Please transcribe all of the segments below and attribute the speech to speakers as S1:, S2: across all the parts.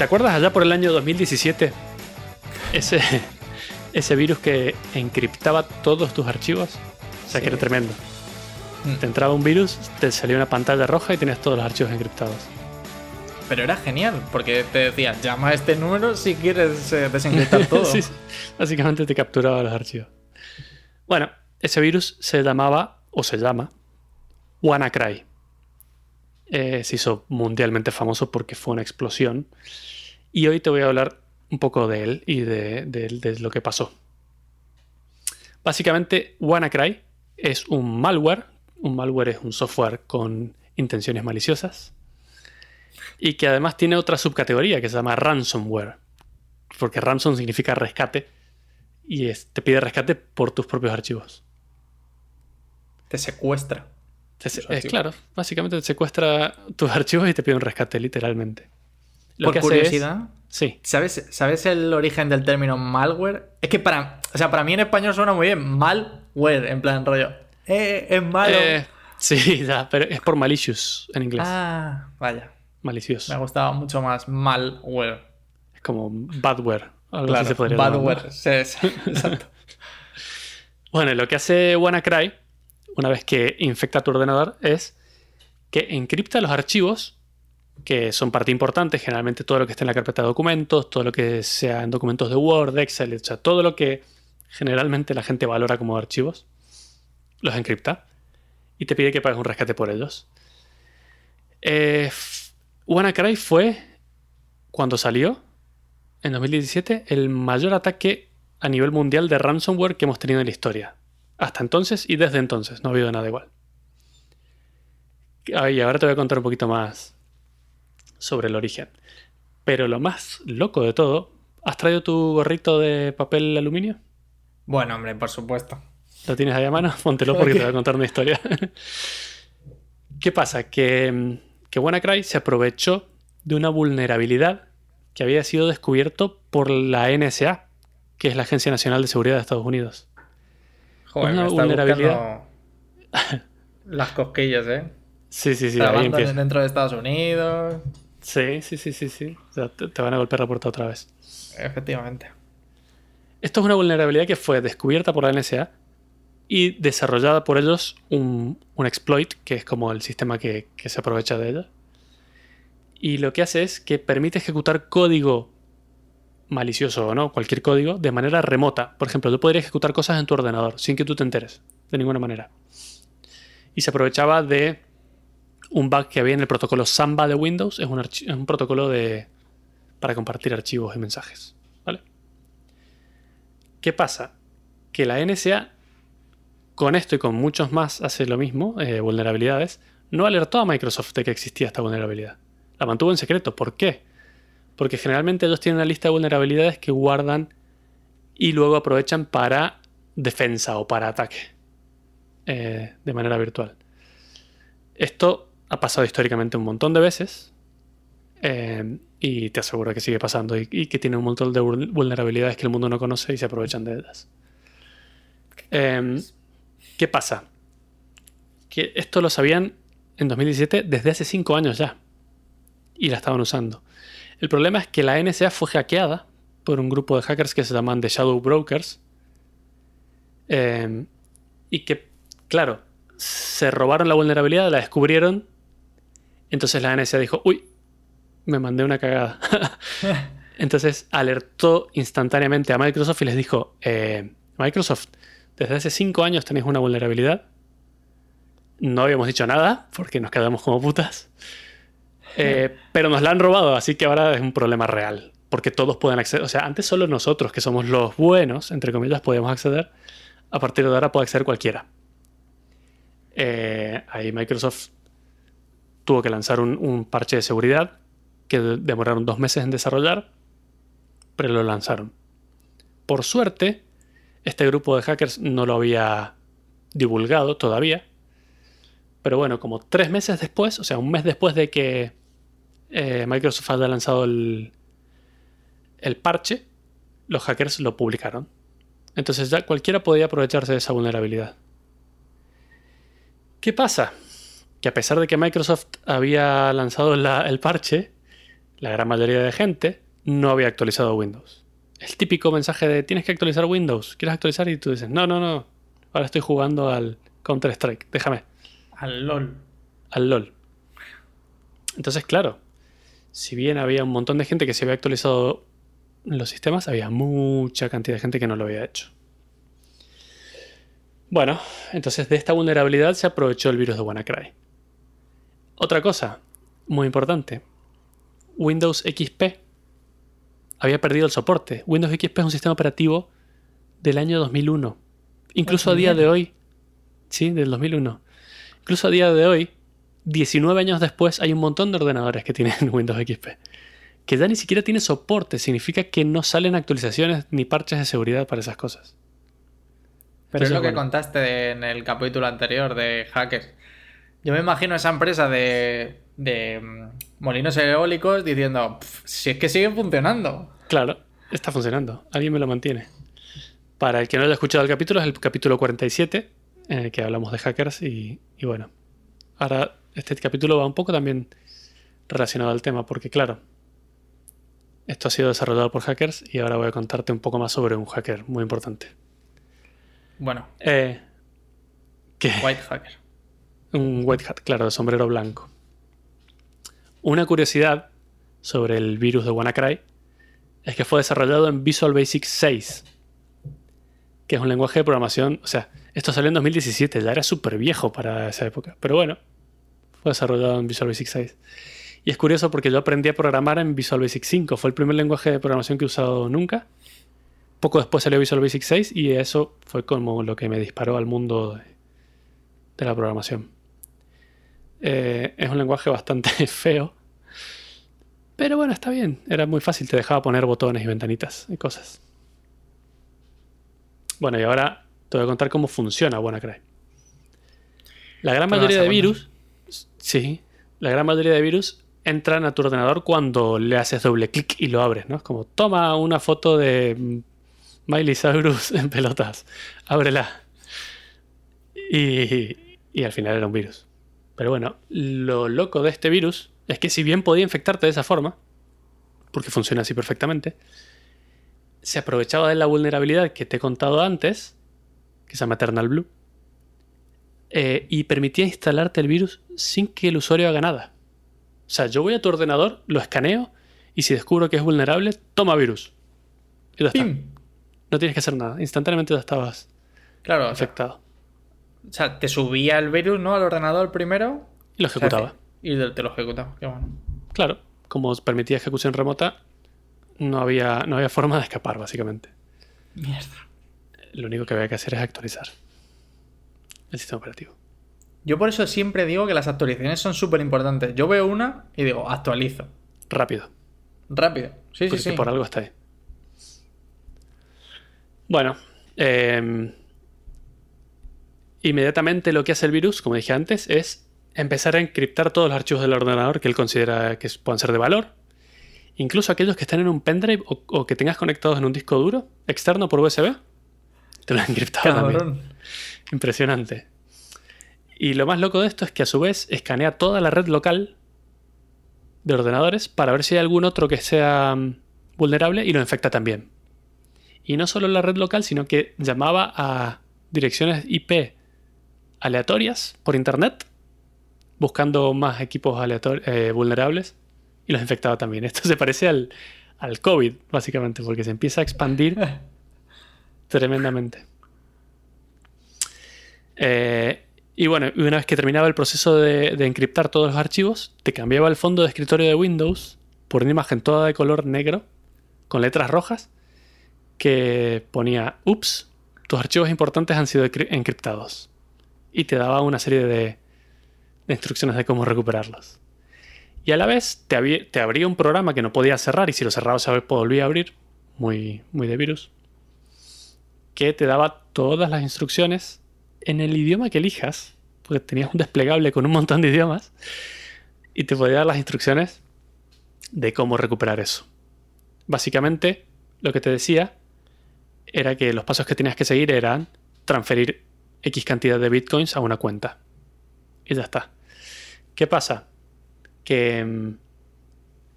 S1: ¿Te acuerdas allá por el año 2017? Ese, ese virus que encriptaba todos tus archivos. O sea, que era tremendo.
S2: Mm.
S1: Te entraba un virus, te salía una pantalla roja y tenías todos los archivos encriptados.
S2: Pero era genial, porque te decía, llama a este número si quieres eh, desencriptar todo.
S1: Sí, sí. Básicamente te capturaba los archivos. Bueno, ese virus se llamaba, o se llama, WannaCry. Eh, se hizo mundialmente famoso porque fue una explosión. Y hoy te voy a hablar un poco de él y de, lo que pasó. Básicamente, WannaCry es un malware. Un malware es un software con intenciones maliciosas. Y que además tiene otra subcategoría que se llama ransomware. Porque ransom significa rescate. Y es- te pide rescate por tus propios archivos.
S2: Te secuestra.
S1: Se- es claro, básicamente te secuestra tus archivos y te pide un rescate, literalmente. Lo
S2: Por
S1: que hace es-
S2: curiosidad,
S1: sí,
S2: ¿sabes, ¿sabes el origen del término malware? Es que para, o sea, para mí en español suena muy bien. Malware, en plan rollo. Eh, es malo.
S1: Eh, sí, pero es por malicious en inglés.
S2: ah, vaya.
S1: Malicioso.
S2: Me gustaba mucho más malware.
S1: Es como badware. Algo así
S2: Claro,
S1: se podría
S2: badware. Sí, exacto.
S1: Bueno, lo que hace WannaCry, una vez que infecta tu ordenador, es que encripta los archivos, que son parte importante, generalmente todo lo que esté en la carpeta de documentos, todo lo que sea en documentos de Word, Excel, o todo lo que generalmente la gente valora como archivos, los encripta y te pide que pagues un rescate por ellos. Eh, WannaCry fue, cuando salió, en 2017, el mayor ataque a nivel mundial de ransomware que hemos tenido en la historia. Hasta entonces y desde entonces, no ha habido nada igual. Ay, ahora te voy a contar un poquito más sobre el origen. Pero lo más loco de todo, ¿has traído tu gorrito de papel aluminio?
S2: Bueno, hombre, por supuesto.
S1: ¿Lo tienes ahí a mano? Póntelo porque te voy a contar una historia. ¿Qué pasa? Que, que WannaCry se aprovechó de una vulnerabilidad que había sido descubierto por la NSA, que es la Agencia Nacional de Seguridad de Estados Unidos.
S2: Joder,
S1: Una
S2: me está
S1: vulnerabilidad.
S2: las cosquillas, ¿eh?
S1: Sí, sí, sí, ahí
S2: Grabando
S1: empieza.
S2: dentro de Estados Unidos.
S1: Sí, sí, sí, sí, sí. O sea, te, te van a golpear la puerta otra vez.
S2: Efectivamente.
S1: Esto es una vulnerabilidad que fue descubierta por la NSA y desarrollada por ellos un, un exploit, que es como el sistema que, que se aprovecha de ella. Y lo que hace es que permite ejecutar código malicioso o no, cualquier código, de manera remota. Por ejemplo, yo podría ejecutar cosas en tu ordenador sin que tú te enteres, de ninguna manera. Y se aprovechaba de un bug que había en el protocolo Samba de Windows, es un, archi- es un protocolo de, para compartir archivos y mensajes. ¿Vale? ¿Qué pasa? Que la NSA, con esto y con muchos más, hace lo mismo, eh, vulnerabilidades, no alertó a Microsoft de que existía esta vulnerabilidad. La mantuvo en secreto. ¿Por qué? Porque generalmente ellos tienen una lista de vulnerabilidades que guardan y luego aprovechan para defensa o para ataque eh, de manera virtual. Esto ha pasado históricamente un montón de veces eh, y te aseguro que sigue pasando y, que tiene un montón de vul- vulnerabilidades que el mundo no conoce y se aprovechan de ellas. Eh, ¿Qué pasa? Que esto lo sabían en 2017 desde hace 5 años ya y la estaban usando. El problema es que la NSA fue hackeada por un grupo de hackers que se llaman The Shadow Brokers eh, y que, claro, se robaron la vulnerabilidad, la descubrieron. Entonces la NSA dijo, uy, me mandé una cagada. Entonces alertó instantáneamente a Microsoft y les dijo, eh, Microsoft, desde hace cinco años tenéis una vulnerabilidad. No habíamos dicho nada porque nos quedamos como putas. Eh, pero nos la han robado, así que ahora es un problema real. Porque todos pueden acceder. O sea, antes solo nosotros, que somos los buenos, entre comillas, podíamos acceder. A partir de ahora puede acceder cualquiera. Eh, ahí Microsoft tuvo que lanzar un, un parche de seguridad que de- demoraron dos meses en desarrollar, pero lo lanzaron. Por suerte, este grupo de hackers no lo había divulgado todavía. Pero bueno, como tres meses después, o sea, un mes después de que eh, Microsoft haya lanzado el, el parche, los hackers lo publicaron. Entonces ya cualquiera podía aprovecharse de esa vulnerabilidad. ¿Qué pasa? Que a pesar de que Microsoft había lanzado la- el parche, la gran mayoría de gente no había actualizado Windows. El típico mensaje de tienes que actualizar Windows, ¿quieres actualizar? Y tú dices, no, no, no, ahora estoy jugando al Counter-Strike, déjame.
S2: Al LOL.
S1: Al LOL. Entonces, claro, si bien había un montón de gente que se había actualizado los sistemas, había mucha cantidad de gente que no lo había hecho. Bueno, entonces de esta vulnerabilidad se aprovechó el virus de WannaCry. Otra cosa muy importante, Windows XP había perdido el soporte. Windows XP es un sistema operativo del año 2001. Incluso a día de hoy, sí, del 2001. Incluso a día de hoy, 19 años después, hay un montón de ordenadores que tienen Windows XP. Que ya ni siquiera tiene soporte. Significa que no salen actualizaciones ni parches de seguridad para esas cosas.
S2: Pero es lo que contaste en el capítulo anterior de hackers. Yo me imagino esa empresa de, de mm, molinos eólicos diciendo, si es que siguen funcionando.
S1: Claro, está funcionando. Alguien me lo mantiene. Para el que no haya escuchado el capítulo, es el capítulo 47, en el que hablamos de hackers y, y bueno. Ahora, este capítulo va un poco también relacionado al tema, porque claro, esto ha sido desarrollado por hackers y ahora voy a contarte un poco más sobre un hacker muy importante.
S2: Bueno.
S1: Eh, ¿qué?
S2: White hacker.
S1: Un white hat, claro, de sombrero blanco. Una curiosidad sobre el virus de WannaCry es que fue desarrollado en Visual Basic 6, que es un lenguaje de programación, o sea, esto salió en 2017, ya era súper viejo para esa época, pero bueno, desarrollado en Visual Basic 6. Y es curioso porque yo aprendí a programar en Visual Basic 5, fue el primer lenguaje de programación que he usado nunca. Poco después salió Visual Basic 6 y eso fue como lo que me disparó al mundo de, de la programación. Eh, es un lenguaje bastante feo. Pero bueno, está bien. Era muy fácil. Te dejaba poner botones y ventanitas y cosas. Bueno, y ahora te voy a contar cómo funciona WannaCry. La gran mayoría de virus... Sí. La gran mayoría de virus entran a tu ordenador cuando le haces doble clic y lo abres, ¿no? Es como, toma una foto de Miley Cyrus en pelotas. Ábrela. Y, y al final era un virus. Pero bueno, lo loco de este virus es que si bien podía infectarte de esa forma, porque funciona así perfectamente, se aprovechaba de la vulnerabilidad que te he contado antes, que se llama Eternal Blue, eh, y permitía instalarte el virus sin que el usuario haga nada. O sea, yo voy a tu ordenador, lo escaneo, y si descubro que es vulnerable, toma virus. Y ya está. No tienes que hacer nada. Instantáneamente ya estabas
S2: claro,
S1: afectado.
S2: O sea, te subía el virus, ¿no? Al ordenador primero.
S1: Y lo ejecutaba.
S2: y te lo ejecutaba. Qué bueno.
S1: Claro, como permitía ejecución remota, no había, no había forma de escapar, básicamente.
S2: Mierda.
S1: Lo único que había que hacer es actualizar el sistema operativo.
S2: Yo por eso siempre digo que las actualizaciones son súper importantes. Yo veo una y digo, actualizo.
S1: Rápido.
S2: Rápido. Sí, sí, sí.
S1: por algo está ahí. Bueno, eh, inmediatamente lo que hace el virus, como dije antes, es empezar a encriptar todos los archivos del ordenador que él considera que puedan ser de valor. Incluso aquellos que están en un pendrive o, o que tengas conectados en un disco duro externo por USB. Te lo han encriptado
S2: Cabrón.
S1: también. Impresionante. Y lo más loco de esto es que a su vez escanea toda la red local de ordenadores para ver si hay algún otro que sea mm, vulnerable y lo infecta también. Y no solo la red local, sino que llamaba a direcciones IP aleatorias por internet, buscando más equipos aleator- eh, vulnerables y los infectaba también. Esto se parece al, al COVID, básicamente, porque se empieza a expandir tremendamente. Eh, y bueno, una vez que terminaba el proceso de, de encriptar todos los archivos, te cambiaba el fondo de escritorio de Windows por una imagen toda de color negro, con letras rojas, que ponía, ups, tus archivos importantes han sido cri- encriptados. Y te daba una serie de, instrucciones de cómo recuperarlos. Y a la vez te, te abría un programa que no podías cerrar y si lo cerrabas se volvía a abrir, muy, muy de virus, que te daba todas las instrucciones en el idioma que elijas, porque tenías un desplegable con un montón de idiomas, y te podía dar las instrucciones de cómo recuperar eso. Básicamente, lo que te decía era que los pasos que tenías que seguir eran transferir X cantidad de bitcoins a una cuenta. Y ya está. ¿Qué pasa? Que mm,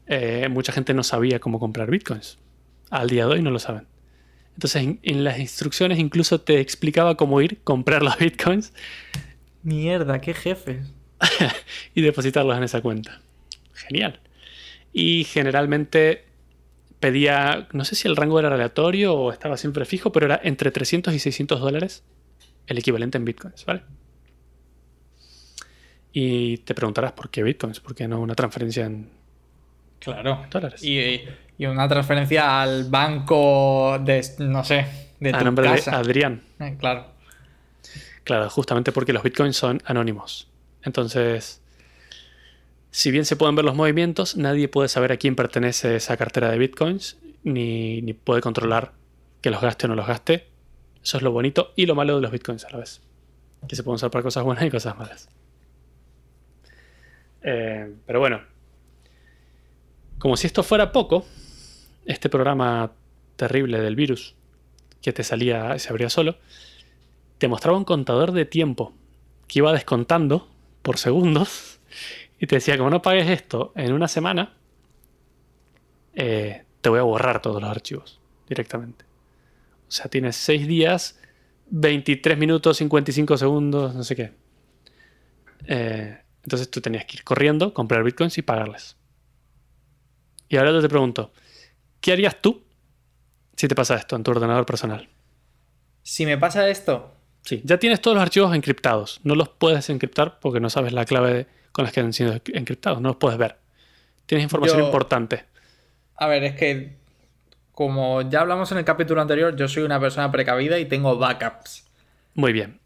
S1: eh, mucha gente no sabía cómo comprar bitcoins. Al día de hoy no lo saben. Entonces en, las instrucciones incluso te explicaba cómo ir, comprar los bitcoins.
S2: Mierda, qué jefes.
S1: y depositarlos en esa cuenta. Genial. Y generalmente pedía, no sé si el rango era aleatorio o estaba siempre fijo, pero era entre 300 y 600 dólares el equivalente en bitcoins, ¿vale? Y te preguntarás por qué bitcoins, por qué no una transferencia en
S2: claro. dólares. Y, una transferencia al banco de, no sé, de
S1: A nombre de Adrián.
S2: Eh, claro.
S1: Claro, justamente porque los bitcoins son anónimos. Entonces, si bien se pueden ver los movimientos, nadie puede saber a quién pertenece esa cartera de bitcoins, ni, ni puede controlar que los gaste o no los gaste. Eso es lo bonito y lo malo de los bitcoins a la vez. Que se pueden usar para cosas buenas y cosas malas. Eh, pero bueno, como si esto fuera poco, este programa terrible del virus que te salía, se abría solo, te mostraba un contador de tiempo que iba descontando por segundos y te decía, como no pagues esto en una semana, eh, te voy a borrar todos los archivos directamente. O sea, tienes 6 días, 23 minutos, 55 segundos, no sé qué. Eh, entonces tú tenías que ir corriendo, comprar bitcoins y pagarles. Y ahora yo te pregunto, ¿qué harías tú si te pasa esto en tu ordenador personal?
S2: Si me pasa esto.
S1: Sí, ya tienes todos los archivos encriptados. No los puedes encriptar porque no sabes la clave con las que han sido encriptados. No los puedes ver. Tienes información importante.
S2: A ver, es que como ya hablamos en el capítulo anterior, yo soy una persona precavida y tengo backups.
S1: Muy bien.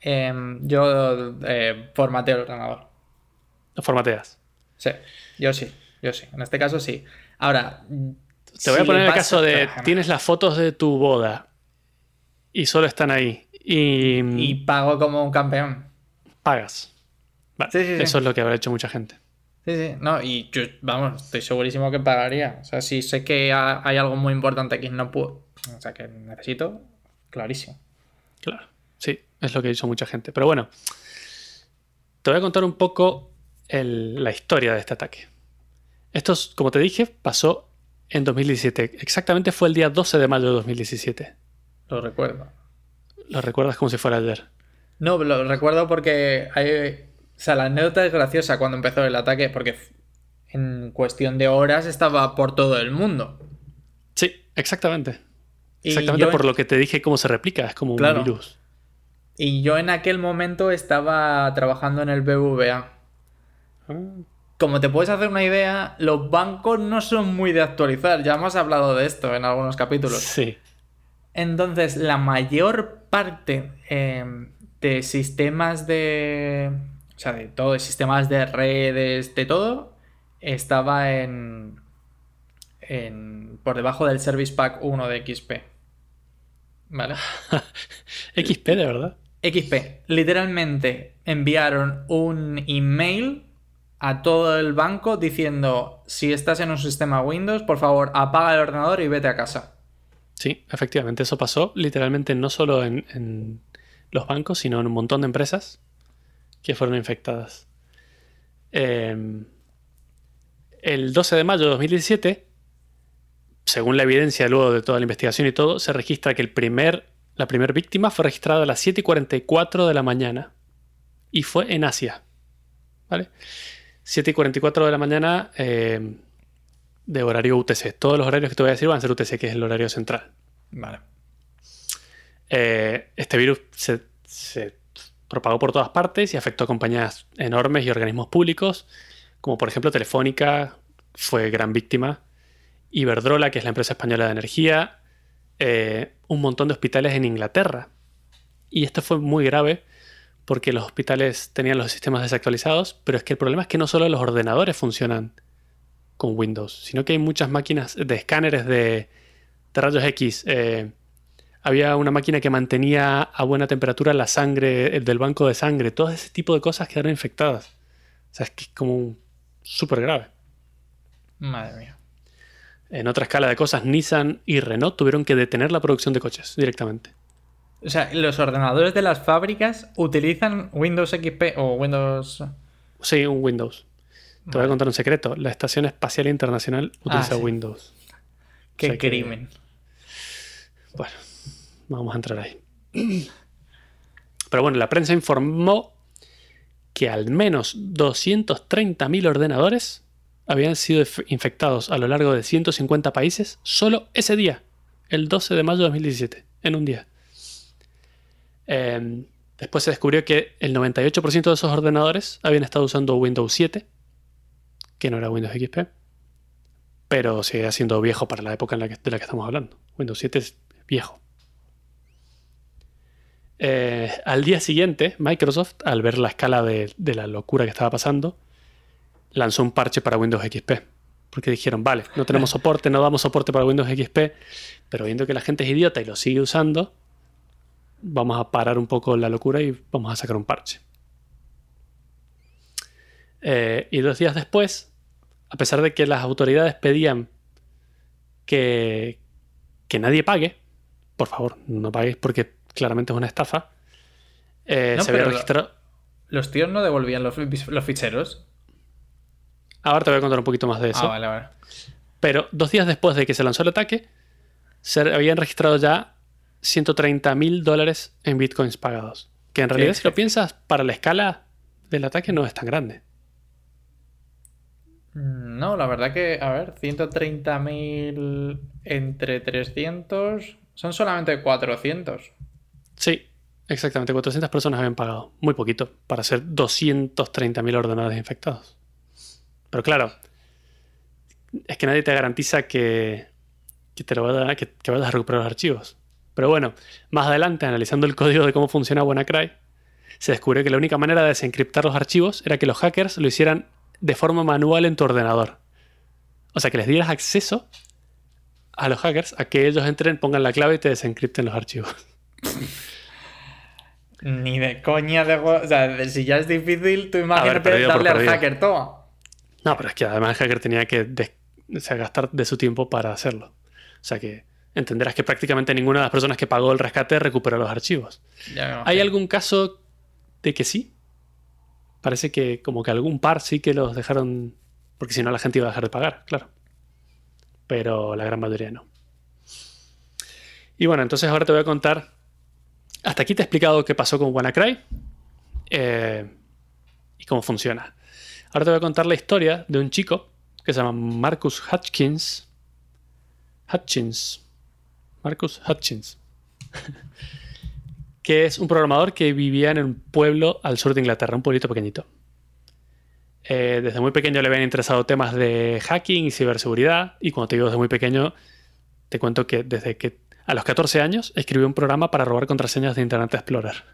S2: Em, yo eh, formateo el ordenador.
S1: ¿Lo formateas?
S2: Sí, yo sí, yo sí. En este caso sí. Ahora.
S1: Te voy a poner el caso de. Tienes las fotos de tu boda y solo están ahí. Y,
S2: y pago como un campeón.
S1: Pagas. Eso es lo que habrá hecho mucha gente.
S2: Sí, sí, no, y yo, vamos, estoy segurísimo que pagaría. O sea, si sé que hay algo muy importante que no puedo, o sea, que necesito, clarísimo.
S1: Claro, sí, es lo que dicho mucha gente. Pero bueno, te voy a contar un poco la historia de este ataque. Esto, como te dije, pasó en 2017. Exactamente fue el día 12 de mayo de 2017.
S2: Lo recuerdo.
S1: ¿Lo recuerdas como si fuera ayer?
S2: No, lo recuerdo porque hay, o sea, la anécdota es graciosa cuando empezó el ataque, porque en cuestión de horas estaba por todo el mundo.
S1: Sí, exactamente. Exactamente por lo que te dije cómo se replica, es como un virus.
S2: Y yo en aquel momento estaba trabajando en el BBVA. Como te puedes hacer una idea, los bancos no son muy de actualizar. Ya hemos hablado de esto en algunos capítulos.
S1: Sí.
S2: Entonces, la mayor parte eh, de sistemas de, o sea, de todo, de sistemas de redes, de todo, estaba en, en por debajo del Service Pack 1 de XP. ¿Vale?
S1: XP, de verdad.
S2: XP. Literalmente enviaron un email a todo el banco diciendo, si estás en un sistema Windows, por favor, apaga el ordenador y vete a casa.
S1: Sí, efectivamente, eso pasó literalmente no solo en, los bancos, sino en un montón de empresas que fueron infectadas. Em, el 12 de mayo de 2017, según la evidencia luego de toda la investigación y todo, se registra que el primer, la primera víctima fue registrada a las 7.44 de la mañana y fue en Asia. ¿Vale? 7.44 de la mañana em, de horario UTC. Todos los horarios que te voy a decir van a ser UTC, que es el horario central.
S2: Vale.
S1: Eh, este virus se propagó por todas partes y afectó a compañías enormes y organismos públicos, como por ejemplo Telefónica fue gran víctima, Iberdrola, que es la empresa española de energía, eh, un montón de hospitales en Inglaterra. Y esto fue muy grave porque los hospitales tenían los sistemas desactualizados, pero es que el problema es que no solo los ordenadores funcionan con Windows, sino que hay muchas máquinas de escáneres de, rayos X, eh, había una máquina que mantenía a buena temperatura la sangre del banco de sangre, todo ese tipo de cosas quedaron infectadas. O sea, es que es como súper grave.
S2: Madre mía.
S1: En otra escala de cosas, Nissan y Renault tuvieron que detener la producción de coches directamente.
S2: O sea, los ordenadores de las fábricas utilizan Windows XP o Windows.
S1: Sí, un Windows. Te voy a contar un secreto. La Estación Espacial Internacional ah, utiliza Windows.
S2: Qué crimen.
S1: Bueno, vamos a entrar ahí. Pero bueno, la prensa informó que al menos 230.000 ordenadores habían sido infectados a lo largo de 150 países solo ese día, el 12 de mayo de 2017, en un día. Em, después se descubrió que el 98% de esos ordenadores habían estado usando Windows 7, que no era Windows XP, pero sigue siendo viejo para la época en la que, de la que estamos hablando. Windows 7 es viejo. Eh, al día siguiente, Microsoft, al ver la escala de, la locura que estaba pasando, lanzó un parche para Windows XP. Porque dijeron, vale, no tenemos soporte, no damos soporte para Windows XP, pero viendo que la gente es idiota y lo sigue usando, vamos a parar un poco la locura y vamos a sacar un parche. Eh, y dos días después, a pesar de que las autoridades pedían que, que nadie pague, por favor, no paguéis porque claramente es una estafa. Eh, se había registrado.
S2: ¿Los tíos no devolvían los, ficheros?
S1: Ahora te voy a contar un poquito más de eso.
S2: Ah, vale, vale.
S1: Pero dos días después de que se lanzó el ataque, se habían registrado ya 130 mil dólares en bitcoins pagados. Que en realidad, si lo piensas, para la escala del ataque no es tan grande.
S2: Mm, no, la verdad que, a ver, 130 mil entre 300 son solamente 400.
S1: Sí, exactamente. 400 personas habían pagado. Muy poquito para ser 230.000 ordenadores infectados. Pero claro, es que nadie te garantiza que, te lo va a, que, que vayas a recuperar los archivos. Pero bueno, más adelante, analizando el código de cómo funciona WannaCry, se descubrió que la única manera de desencriptar los archivos era que los hackers lo hicieran de forma manual en tu ordenador. O sea, que les dieras acceso a los hackers a que ellos entren, pongan la clave y te desencripten los archivos.
S2: Ni de coña de... O sea, si ya es difícil, tú imagínate darle al hacker, todo.
S1: No, pero es que además el hacker tenía que gastar de su tiempo para hacerlo. O sea que entenderás que prácticamente ninguna de las personas que pagó el rescate recuperó los archivos. ¿Hay algún caso de que sí? Parece que como que algún par sí que los dejaron... Porque si no la gente iba a dejar de pagar, claro. Pero la gran mayoría no. Y bueno, entonces ahora te voy a contar hasta aquí te he explicado qué pasó con WannaCry eh, y cómo funciona. Ahora te voy a contar la historia de un chico que se llama Marcus Hutchins. Hutchins. Marcus Hutchins. que es un programador que vivía en un pueblo al sur de Inglaterra, un pueblito pequeñito. Eh, desde muy pequeño le habían interesado temas de hacking y ciberseguridad. Y cuando te digo desde muy pequeño, te cuento que desde que a los 14 años escribió un programa para robar contraseñas de Internet Explorer.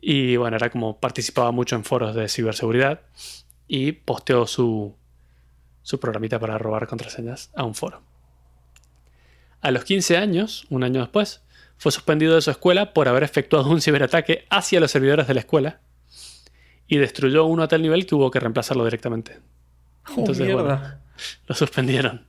S1: Y bueno, era como participaba mucho en foros de ciberseguridad y posteó su, su programita para robar contraseñas a un foro. A los 15 años, un año después, fue suspendido de su escuela por haber efectuado un ciberataque hacia los servidores de la escuela y destruyó uno a tal nivel que hubo que reemplazarlo directamente.
S2: Oh, Entonces,
S1: lo suspendieron.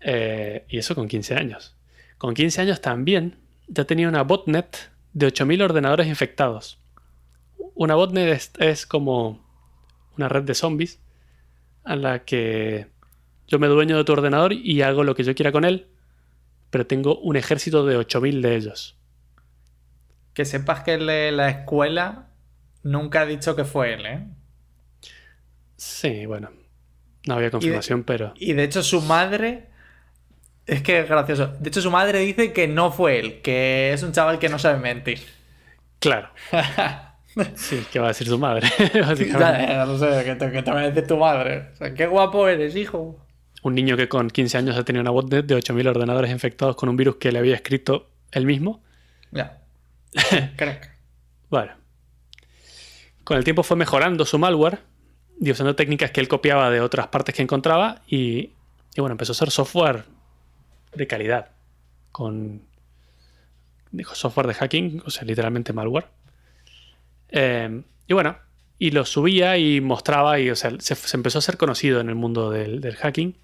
S1: Eh, y eso con 15 años. Con 15 años también ya tenía una botnet de 8.000 ordenadores infectados. Una botnet es, como una red de zombies a la que yo me dueño de tu ordenador y hago lo que yo quiera con él, pero tengo un ejército de 8.000 de ellos.
S2: Que sepas que la escuela nunca ha dicho que fue él, ¿eh?
S1: Sí, bueno. No había confirmación, pero...
S2: Y de hecho su madre es que es gracioso. De hecho, su madre dice que no fue él, que es un chaval que no sabe mentir.
S1: Claro. sí, ¿qué va a decir su madre?
S2: no sé, ¿qué te, va a decir tu madre? O sea, qué guapo eres, hijo.
S1: Un niño que con 15 años ha tenido una botnet de 8.000 ordenadores infectados con un virus que le había escrito él mismo.
S2: Ya. Crack.
S1: bueno. Con el tiempo fue mejorando su malware y usando técnicas que él copiaba de otras partes que encontraba y, y bueno, empezó a hacer software de calidad con software de hacking, o sea, literalmente malware. Eh, y bueno, y lo subía y mostraba y, o sea, se, empezó a ser conocido en el mundo del, hacking.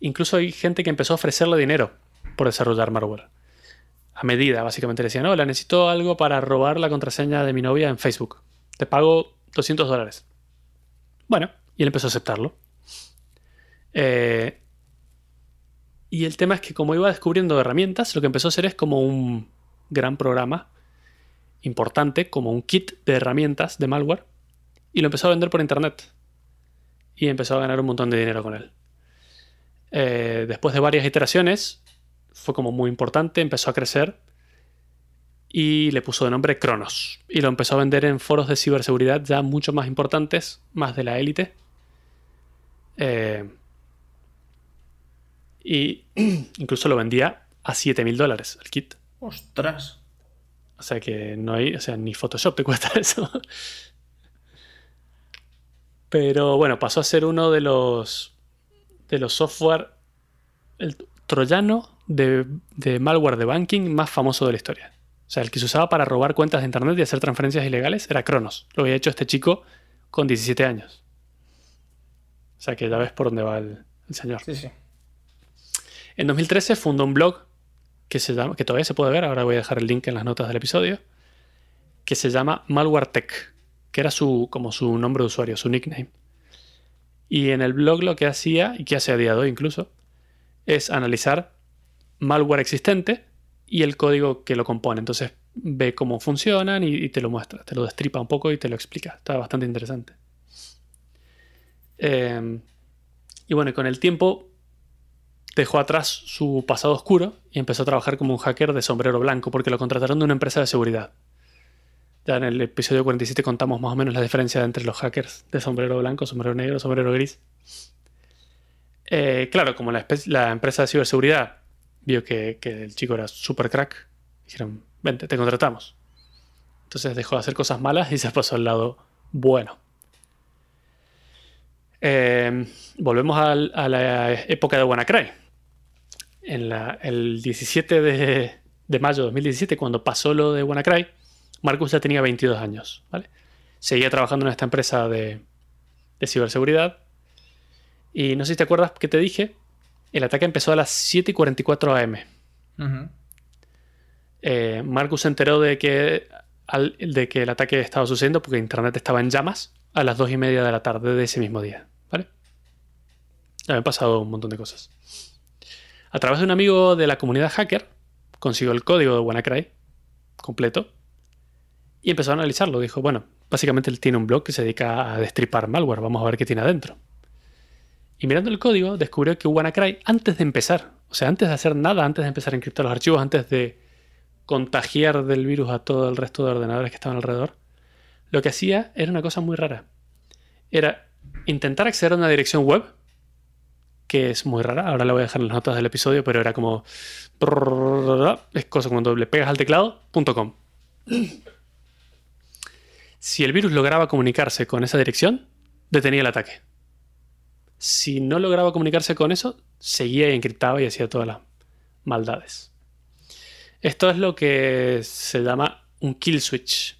S1: Incluso hay gente que empezó a ofrecerle dinero por desarrollar malware. A medida, básicamente le decían, hola, necesito algo para robar la contraseña de mi novia en Facebook. Te pago 200 dólares. Bueno, y él empezó a aceptarlo. Eh, y el tema es que como iba descubriendo herramientas, lo que empezó a hacer es como un gran programa importante, como un kit de herramientas de malware, y lo empezó a vender por internet. Y empezó a ganar un montón de dinero con él. Eh, después de varias iteraciones, fue como muy importante, empezó a crecer y le puso de nombre Cronos. Y lo empezó a vender en foros de ciberseguridad ya mucho más importantes, más de la élite. Eh, y incluso lo vendía a 7 mil dólares el kit.
S2: ¡Ostras!
S1: O sea que no hay, o sea, ni Photoshop te cuesta eso. Pero bueno, pasó a ser uno de los de los software, el troyano de, de malware de banking más famoso de la historia. O sea, el que se usaba para robar cuentas de internet y hacer transferencias ilegales era Cronos. Lo había hecho este chico con 17 años. O sea que ya ves por dónde va el, señor.
S2: Sí, sí.
S1: En 2013 fundó un blog que, se llama, que todavía se puede ver, ahora voy a dejar el link en las notas del episodio, que se llama MalwareTech, que era su, como su nombre de usuario, su nickname. Y en el blog lo que hacía, y que hace a día de hoy incluso, es analizar malware existente y el código que lo compone. Entonces ve cómo funcionan y, te lo muestra, te lo destripa un poco y te lo explica. Está bastante interesante. Em, y bueno, con el tiempo dejó atrás su pasado oscuro y empezó a trabajar como un hacker de sombrero blanco porque lo contrataron de una empresa de seguridad. Ya en el episodio 47 contamos más o menos la diferencia entre los hackers de sombrero blanco, sombrero negro, sombrero gris. Eh, claro, como la, empresa de ciberseguridad vio que, el chico era super crack. Dijeron, vente, te contratamos. Entonces dejó de hacer cosas malas y se pasó al lado bueno. Eh, volvemos a, la época de WannaCry. En el 17 de, mayo de 2017, cuando pasó lo de WannaCry, Marcus ya tenía 22 años. Seguía trabajando en esta empresa de, de ciberseguridad. Y no sé si te acuerdas que te dije el ataque empezó a las 7 y 44 am. Eh, Marcus se enteró de que, de que el ataque estaba sucediendo porque Internet estaba en llamas a las 2 y media de la tarde de ese mismo día. ¿Vale? han pasado un montón de cosas. A través de un amigo de la comunidad hacker, consiguió el código de WannaCry completo y empezó a analizarlo. Dijo, bueno, básicamente él tiene un blog que se dedica a destripar malware. Vamos a ver qué tiene adentro. Y mirando el código, descubrió que WannaCry, antes de empezar, o sea, antes de hacer nada, antes de empezar a encriptar los archivos, antes de contagiar del virus a todo el resto de ordenadores que estaban alrededor, lo que hacía era una cosa muy rara. Era intentar acceder a una dirección web, que es muy rara, ahora la voy a dejar en las notas del episodio, pero era como... Es cosa cuando le pegas al teclado, .com. Si el virus lograba comunicarse con esa dirección, detenía el ataque si no lograba comunicarse con eso, seguía y encriptaba y hacía todas las maldades. Esto es lo que se llama un kill switch.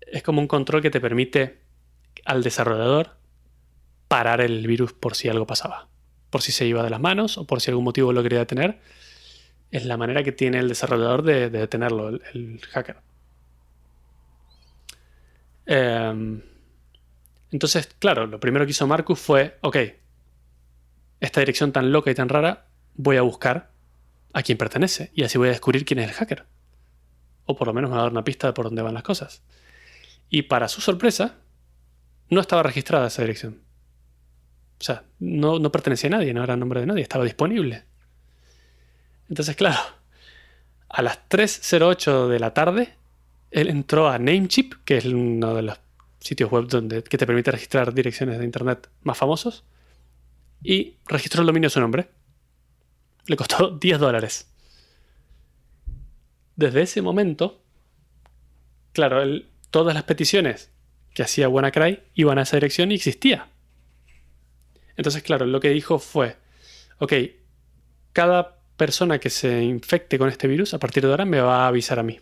S1: Es como un control que te permite al desarrollador parar el virus por si algo pasaba. Por si se iba de las manos o por si algún motivo lo quería detener. Es la manera que tiene el desarrollador de, detenerlo, el, hacker. Em, entonces, claro, lo primero que hizo Marcus fue, ok, esta dirección tan loca y tan rara, voy a buscar a quién pertenece y así voy a descubrir quién es el hacker. O por lo menos me va a dar una pista de por dónde van las cosas. Y para su sorpresa, no estaba registrada esa dirección. O sea, no, no pertenecía a nadie, no era nombre de nadie, estaba disponible. Entonces, claro, a las 3.08 de la tarde, él entró a Namecheap, que es uno de los sitios web donde, que te permite registrar direcciones de internet más famosos. Y registró el dominio a su nombre. Le costó 10 dólares. Desde ese momento, claro, todas las peticiones que hacía WannaCry iban a esa dirección y existía. Entonces, claro, lo que dijo fue, ok, cada persona que se infecte con este virus a partir de ahora me va a avisar a mí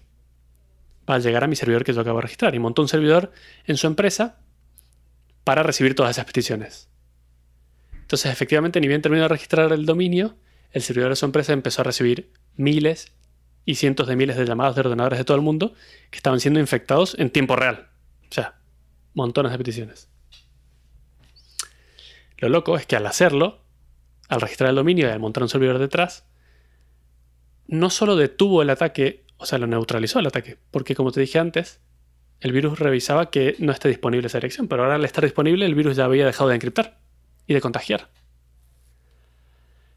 S1: va a llegar a mi servidor que yo acabo de registrar. Y montó un servidor en su empresa para recibir todas esas peticiones. Entonces, efectivamente, ni bien terminó de registrar el dominio, el servidor de su empresa empezó a recibir miles y cientos de miles de llamadas de ordenadores de todo el mundo que estaban siendo infectados en tiempo real. O sea, montones de peticiones. Lo loco es que al hacerlo, al registrar el dominio y al montar un servidor detrás, no solo detuvo el ataque, o sea, lo neutralizó el ataque, porque como te dije antes, el virus revisaba que no esté disponible esa dirección, pero ahora al estar disponible el virus ya había dejado de encriptar y de contagiar.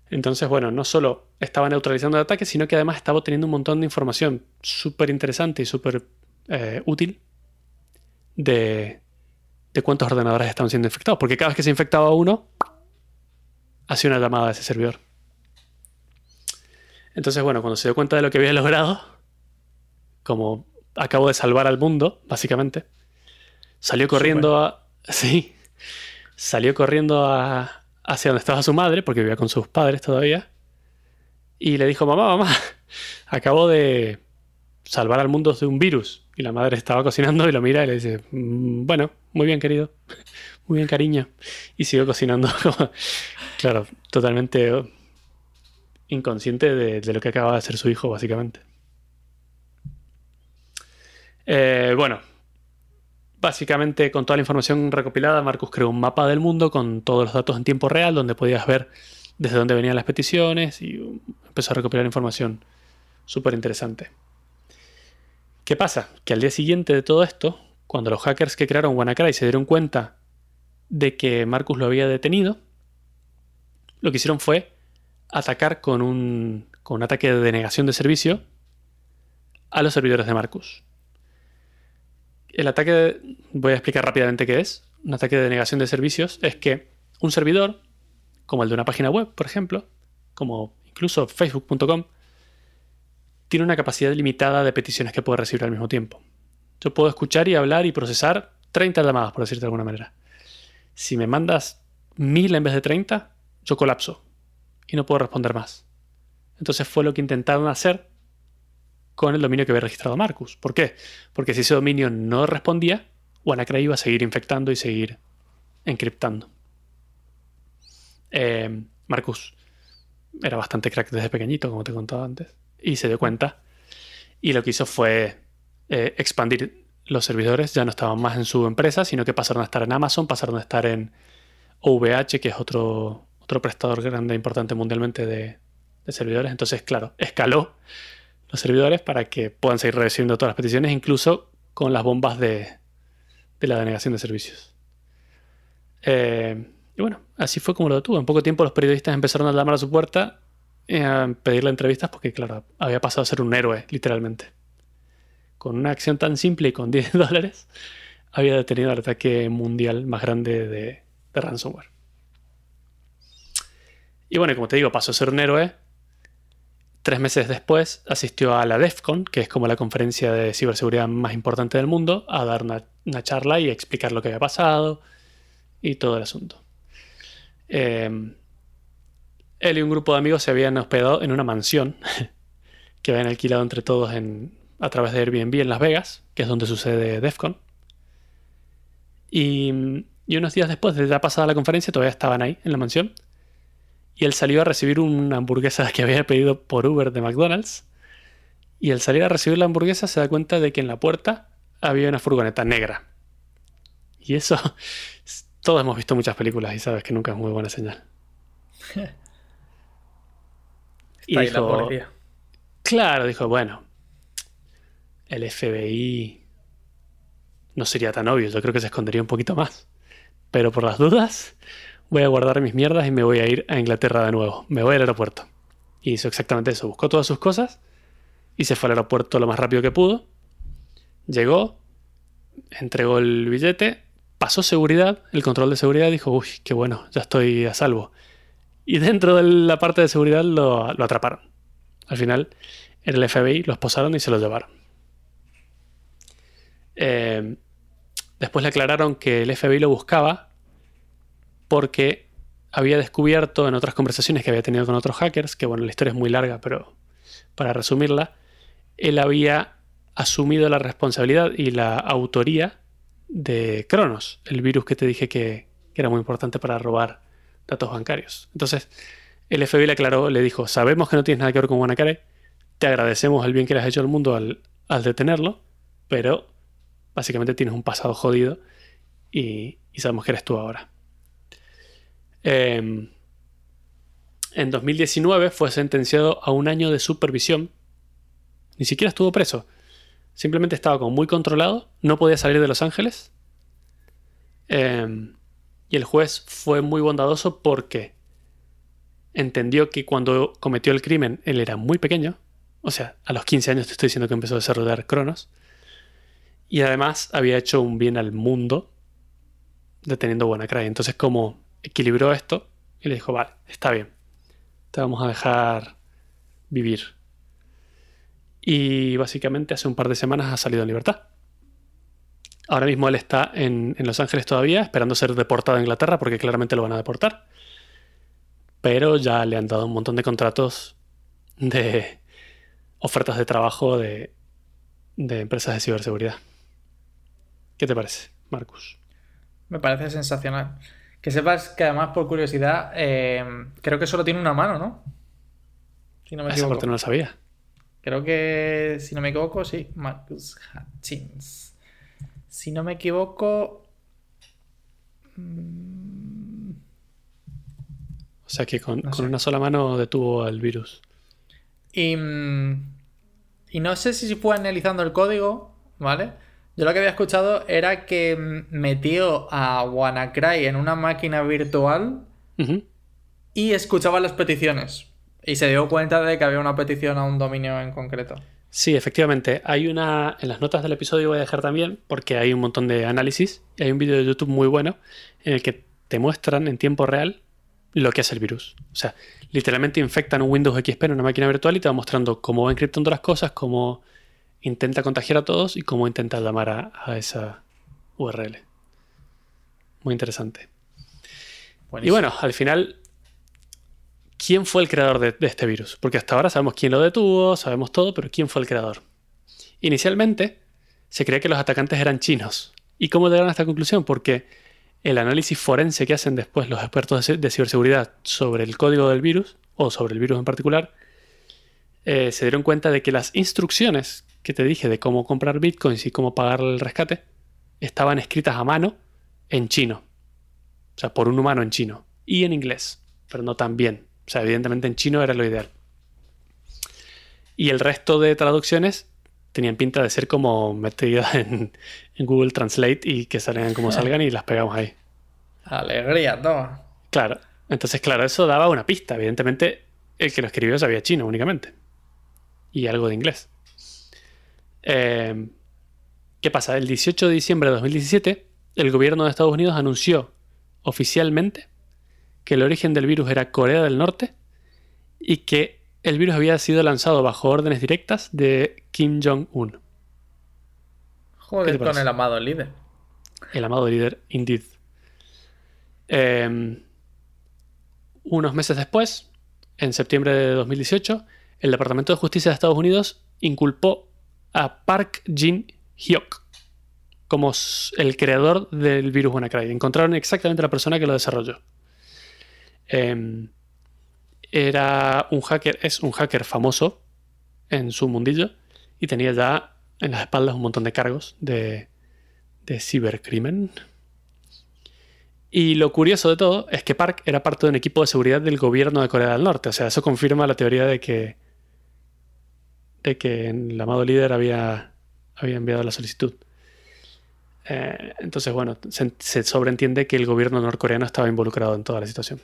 S1: Entonces, bueno, no solo estaba neutralizando el ataque, sino que además estaba obteniendo un montón de información súper interesante y súper eh, útil de, de cuántos ordenadores estaban siendo infectados. Porque cada vez que se infectaba uno, hacía una llamada a ese servidor. Entonces, bueno, cuando se dio cuenta de lo que había logrado, como acabo de salvar al mundo, básicamente, salió corriendo a. Sí. Salió corriendo a, hacia donde estaba su madre, porque vivía con sus padres todavía. Y le dijo: Mamá, mamá, acabo de salvar al mundo de un virus. Y la madre estaba cocinando y lo mira y le dice: mm, Bueno, muy bien, querido. Muy bien, cariño. Y siguió cocinando. claro, totalmente inconsciente de, lo que acaba de hacer su hijo, básicamente. Eh, bueno, básicamente con toda la información recopilada, Marcus creó un mapa del mundo con todos los datos en tiempo real, donde podías ver desde dónde venían las peticiones y empezó a recopilar información súper interesante. ¿Qué pasa? Que al día siguiente de todo esto, cuando los hackers que crearon WannaCry se dieron cuenta de que Marcus lo había detenido, lo que hicieron fue atacar con un, con un ataque de denegación de servicio a los servidores de Marcus. El ataque, voy a explicar rápidamente qué es. Un ataque de denegación de servicios es que un servidor, como el de una página web, por ejemplo, como incluso facebook.com, tiene una capacidad limitada de peticiones que puede recibir al mismo tiempo. Yo puedo escuchar y hablar y procesar 30 llamadas, por decirte de alguna manera. Si me mandas 1000 en vez de 30, yo colapso y no puedo responder más. Entonces fue lo que intentaron hacer con el dominio que había registrado Marcus. ¿Por qué? Porque si ese dominio no respondía, WannaCry iba a seguir infectando y seguir encriptando. Eh, Marcus era bastante crack desde pequeñito, como te he contado antes, y se dio cuenta. Y lo que hizo fue eh, expandir los servidores, ya no estaban más en su empresa, sino que pasaron a estar en Amazon, pasaron a estar en OVH, que es otro, otro prestador grande, e importante mundialmente de, servidores. Entonces, claro, escaló los servidores para que puedan seguir recibiendo todas las peticiones, incluso con las bombas de, la denegación de servicios. Eh, y bueno, así fue como lo detuvo. En poco tiempo los periodistas empezaron a llamar a su puerta y a pedirle entrevistas porque, claro, había pasado a ser un héroe, literalmente. Con una acción tan simple y con 10 dólares, había detenido el ataque mundial más grande de ransomware. Y bueno, como te digo, pasó a ser un héroe. Tres meses después asistió a la DEFCON, que es como la conferencia de ciberseguridad más importante del mundo, a dar una, charla y explicar lo que había pasado y todo el asunto. Em, él y un grupo de amigos se habían hospedado en una mansión que habían alquilado entre todos a través de Airbnb en Las Vegas, que es donde sucede DEFCON. Y, y unos días después de ya pasada la conferencia, todavía estaban ahí en la mansión y él salió a recibir una hamburguesa que había pedido por Uber de McDonald's. Y al salir a recibir la hamburguesa se da cuenta de que en la puerta había una furgoneta negra. Y eso, todos hemos visto muchas películas y sabes que nunca es muy buena señal. y dijo, claro, dijo, bueno, el FBI no sería tan obvio, yo creo que se escondería un poquito más. Pero por las dudas, voy a guardar mis mierdas y me voy a ir a Inglaterra de nuevo. Me voy al aeropuerto. Y hizo exactamente eso. Buscó todas sus cosas y se fue al aeropuerto lo más rápido que pudo. Llegó, entregó el billete, pasó seguridad, el control de seguridad dijo, uy, qué bueno, ya estoy a salvo. Y dentro de la parte de seguridad lo, atraparon. Al final, en el FBI lo esposaron y se lo llevaron. Eh, después le aclararon que el FBI lo buscaba porque había descubierto en otras conversaciones que había tenido con otros hackers, que bueno, la historia es muy larga, pero para resumirla, él había asumido la responsabilidad y la autoría de Cronos, el virus que te dije que, era muy importante para robar datos bancarios. Entonces, el FBI le aclaró, le dijo, sabemos que no tienes nada que ver con WannaCry, te agradecemos el bien que le has hecho al mundo al, detenerlo, pero básicamente tienes un pasado jodido y sabemos que eres tú ahora. Em, en 2019 fue sentenciado a un año de supervisión. Ni siquiera estuvo preso. Simplemente estaba como muy controlado, no podía salir de Los Ángeles. Em, y el juez fue muy bondadoso porque entendió que cuando cometió el crimen él era muy pequeño. O sea, a los 15 años te estoy diciendo que empezó a desarrollar Cronos. Y además había hecho un bien al mundo deteniendo WannaCry. Entonces, como equilibró esto y le dijo, vale, está bien, te vamos a dejar vivir. Y básicamente hace un par de semanas ha salido en libertad. Ahora mismo él está en, Los Ángeles todavía, esperando ser deportado a Inglaterra, porque claramente lo van a deportar. Pero ya le han dado un montón de contratos de ofertas de trabajo de, de empresas de ciberseguridad. ¿Qué te parece, Marcus?
S2: Me parece sensacional. Que sepas que además, por curiosidad, eh, creo que solo tiene una mano, ¿no?
S1: Si no me equivoco. Esa parte no lo sabía.
S2: Creo que, si no me equivoco, sí. Marcus Hutchins. Si no me equivoco.
S1: Mm, o sea que con, una sola mano detuvo al virus.
S2: Y, mm, y no sé si fue analizando el código, ¿vale? Yo lo que había escuchado era que metió a WannaCry en una máquina virtual y escuchaba las peticiones. Y se dio cuenta de que había una petición a un dominio en concreto.
S1: Sí, efectivamente. Hay una. En las notas del episodio voy a dejar también, porque hay un montón de análisis. Y hay un vídeo de YouTube muy bueno en el que te muestran en tiempo real lo que es el virus. O sea, literalmente infectan un Windows XP en una máquina virtual y te va mostrando cómo va encriptando las cosas, cómo intenta contagiar a todos y cómo intenta llamar a, esa URL. Muy interesante. Y bueno, al final, ¿quién fue el creador de, este virus? Porque hasta ahora sabemos quién lo detuvo, sabemos todo, pero ¿quién fue el creador? Inicialmente, se creía que los atacantes eran chinos. ¿Y cómo llegaron a esta conclusión? Porque el análisis forense que hacen después los expertos de ciberseguridad sobre el código del virus, o sobre el virus en particular, eh, se dieron cuenta de que las instrucciones que te dije de cómo comprar bitcoins y cómo pagar el rescate estaban escritas a mano en chino. O sea, por un humano en chino. Y en inglés, pero no tan bien. O sea, evidentemente en chino era lo ideal. Y el resto de traducciones tenían pinta de ser como metidas en, Google Translate y que salgan como salgan y las pegamos ahí.
S2: Alegría, no.
S1: Claro. Entonces, claro, eso daba una pista. Evidentemente, el que lo escribió sabía chino únicamente. Y algo de inglés. Eh, ¿Qué pasa? El 18 de diciembre de 2017, el gobierno de Estados Unidos anunció oficialmente que el origen del virus era Corea del Norte y que el virus había sido lanzado bajo órdenes directas de Kim Jong-un.
S2: Joder, con el amado líder.
S1: El amado líder, indeed. Em, unos meses después, en septiembre de 2018, el Departamento de Justicia de Estados Unidos inculpó a Park Jin-hyuk como el creador del virus WannaCry. Encontraron exactamente la persona que lo desarrolló. Em, era un hacker, es un hacker famoso en su mundillo y tenía ya en las espaldas un montón de cargos de, de cibercrimen. Y lo curioso de todo es que Park era parte de un equipo de seguridad del gobierno de Corea del Norte. O sea, eso confirma la teoría de que de que el amado líder había, había enviado la solicitud. Eh, entonces, bueno, se, sobreentiende que el gobierno norcoreano estaba involucrado en toda la situación.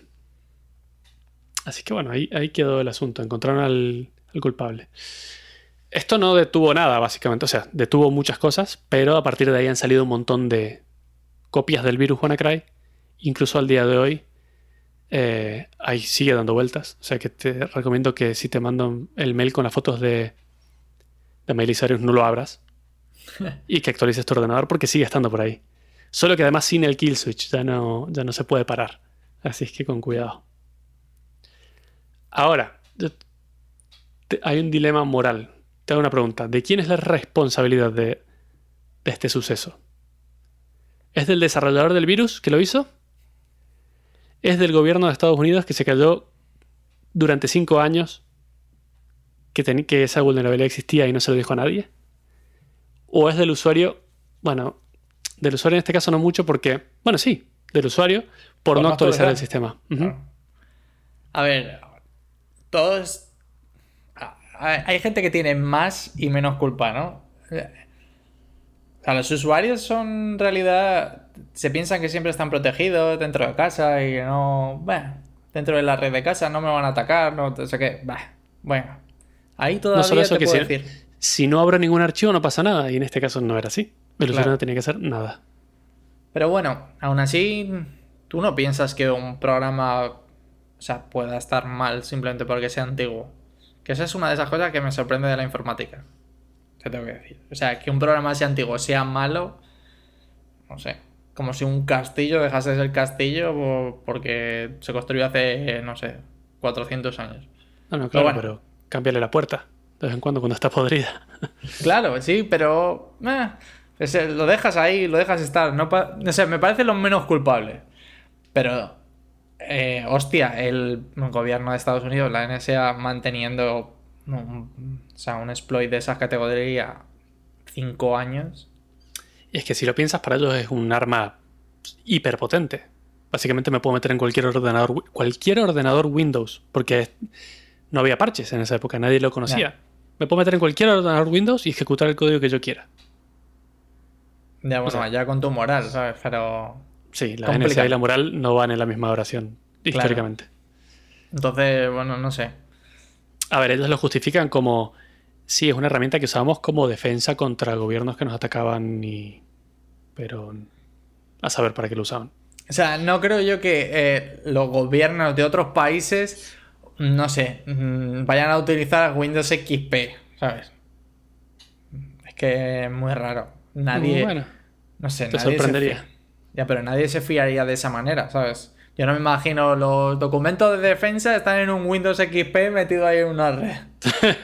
S1: Así que bueno, ahí, ahí quedó el asunto. Encontraron al, culpable. Esto no detuvo nada, básicamente. O sea, detuvo muchas cosas, pero a partir de ahí han salido un montón de copias del virus WannaCry. Incluso al día de hoy, eh, ahí sigue dando vueltas. O sea que te recomiendo que si te mando el mail con las fotos de de Miley no lo abras y que actualices tu ordenador porque sigue estando por ahí. Solo que además sin el kill switch ya no, ya no se puede parar. Así es que con cuidado. Ahora, hay un dilema moral. Te hago una pregunta. ¿De quién es la responsabilidad de, de este suceso? ¿Es del desarrollador del virus que lo hizo? ¿Es del gobierno de Estados Unidos que se cayó durante cinco años que, que esa vulnerabilidad existía y no se lo dijo a nadie? ¿O es del usuario? Bueno, del usuario en este caso no mucho porque, bueno, sí, del usuario por, no actualizar, el sistema.
S2: A ver, todos... Hay gente que tiene más y menos culpa, ¿no? O sea, los usuarios son en realidad... Se piensan que siempre están protegidos dentro de casa y que no... Bueno, dentro de la red de casa no me van a atacar, no sé qué. Bueno, ahí todavía no solo eso que
S1: si,
S2: decir.
S1: Si no abro ningún archivo no pasa nada y en este caso no era así. El usuario no tenía que hacer nada.
S2: Pero bueno, aún así, tú no piensas que un programa o sea, pueda estar mal simplemente porque sea antiguo. Que esa es una de esas cosas que me sorprende de la informática. Te tengo que decir. O sea, que un programa sea antiguo sea malo, no sé. Como si un castillo dejase de ser castillo porque se construyó hace, no sé, 400 años.
S1: No, no, claro, pero, cámbiale la puerta de vez en cuando cuando está podrida.
S2: Claro, sí, pero eh, lo dejas ahí, lo dejas estar. No, no sé, me parece lo menos culpable. Pero, eh, hostia, el gobierno de Estados Unidos, la NSA, manteniendo un, o sea, un exploit de esa categoría cinco años.
S1: Y es que si lo piensas, para ellos es un arma hiperpotente. Básicamente me puedo meter en cualquier ordenador, cualquier ordenador Windows, porque no había parches en esa época, nadie lo conocía. Me puedo meter en cualquier ordenador Windows y ejecutar el código que yo quiera.
S2: Ya, bueno, ya con tu moral, ¿sabes? Pero.
S1: Sí, la NSA y la moral no van en la misma oración, históricamente.
S2: Entonces, bueno, no sé.
S1: A ver, ellos lo justifican como. Sí, es una herramienta que usábamos como defensa contra gobiernos que nos atacaban y. Pero. A saber para qué lo usaban.
S2: O sea, no creo yo que eh, los gobiernos de otros países no sé, mm, vayan a utilizar Windows XP, ¿sabes? Es que es muy raro. Nadie. Bueno, no sé, te sorprendería. ya, pero nadie se fiaría de esa manera, ¿sabes? Yo no me imagino los documentos de defensa están en un Windows XP metido ahí en una red.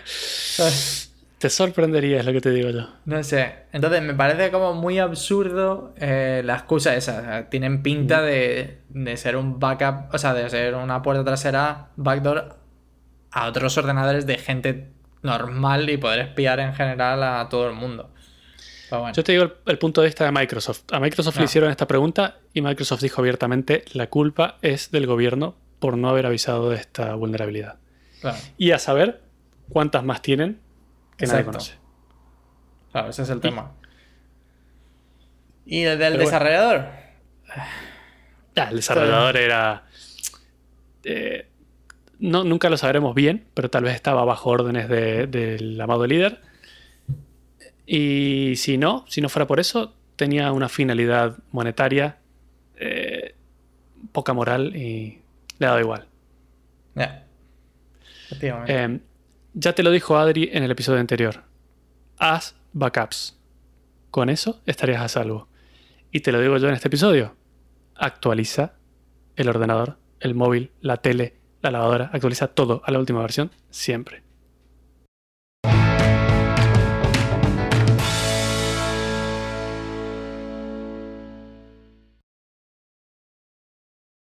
S1: Te sorprendería, es lo que te digo yo.
S2: No sé. Entonces me parece como muy absurdo eh, la excusa esa. tienen pinta mm. de, de, ser un backup, o sea, de ser una puerta trasera backdoor a otros ordenadores de gente normal y poder espiar en general a todo el mundo.
S1: Yo te digo el, punto de vista de Microsoft. A Microsoft le ah. hicieron esta pregunta y Microsoft dijo abiertamente la culpa es del gobierno por no haber avisado de esta vulnerabilidad. Y a saber cuántas más tienen que nadie conoce.
S2: Claro, ese es el tema. ¿Y el del desarrollador?
S1: el desarrollador era. Eh, no, nunca lo sabremos bien, pero tal vez estaba bajo órdenes del amado líder. Y si no, si no fuera por eso, tenía una finalidad monetaria, eh, poca moral y le ha dado igual. Ya. Eh, ya te lo dijo Adri en el episodio anterior. Haz backups. Con eso estarías a salvo. Y te lo digo yo en este episodio. Actualiza el ordenador, el móvil, la tele, la lavadora. Actualiza todo a la última versión siempre.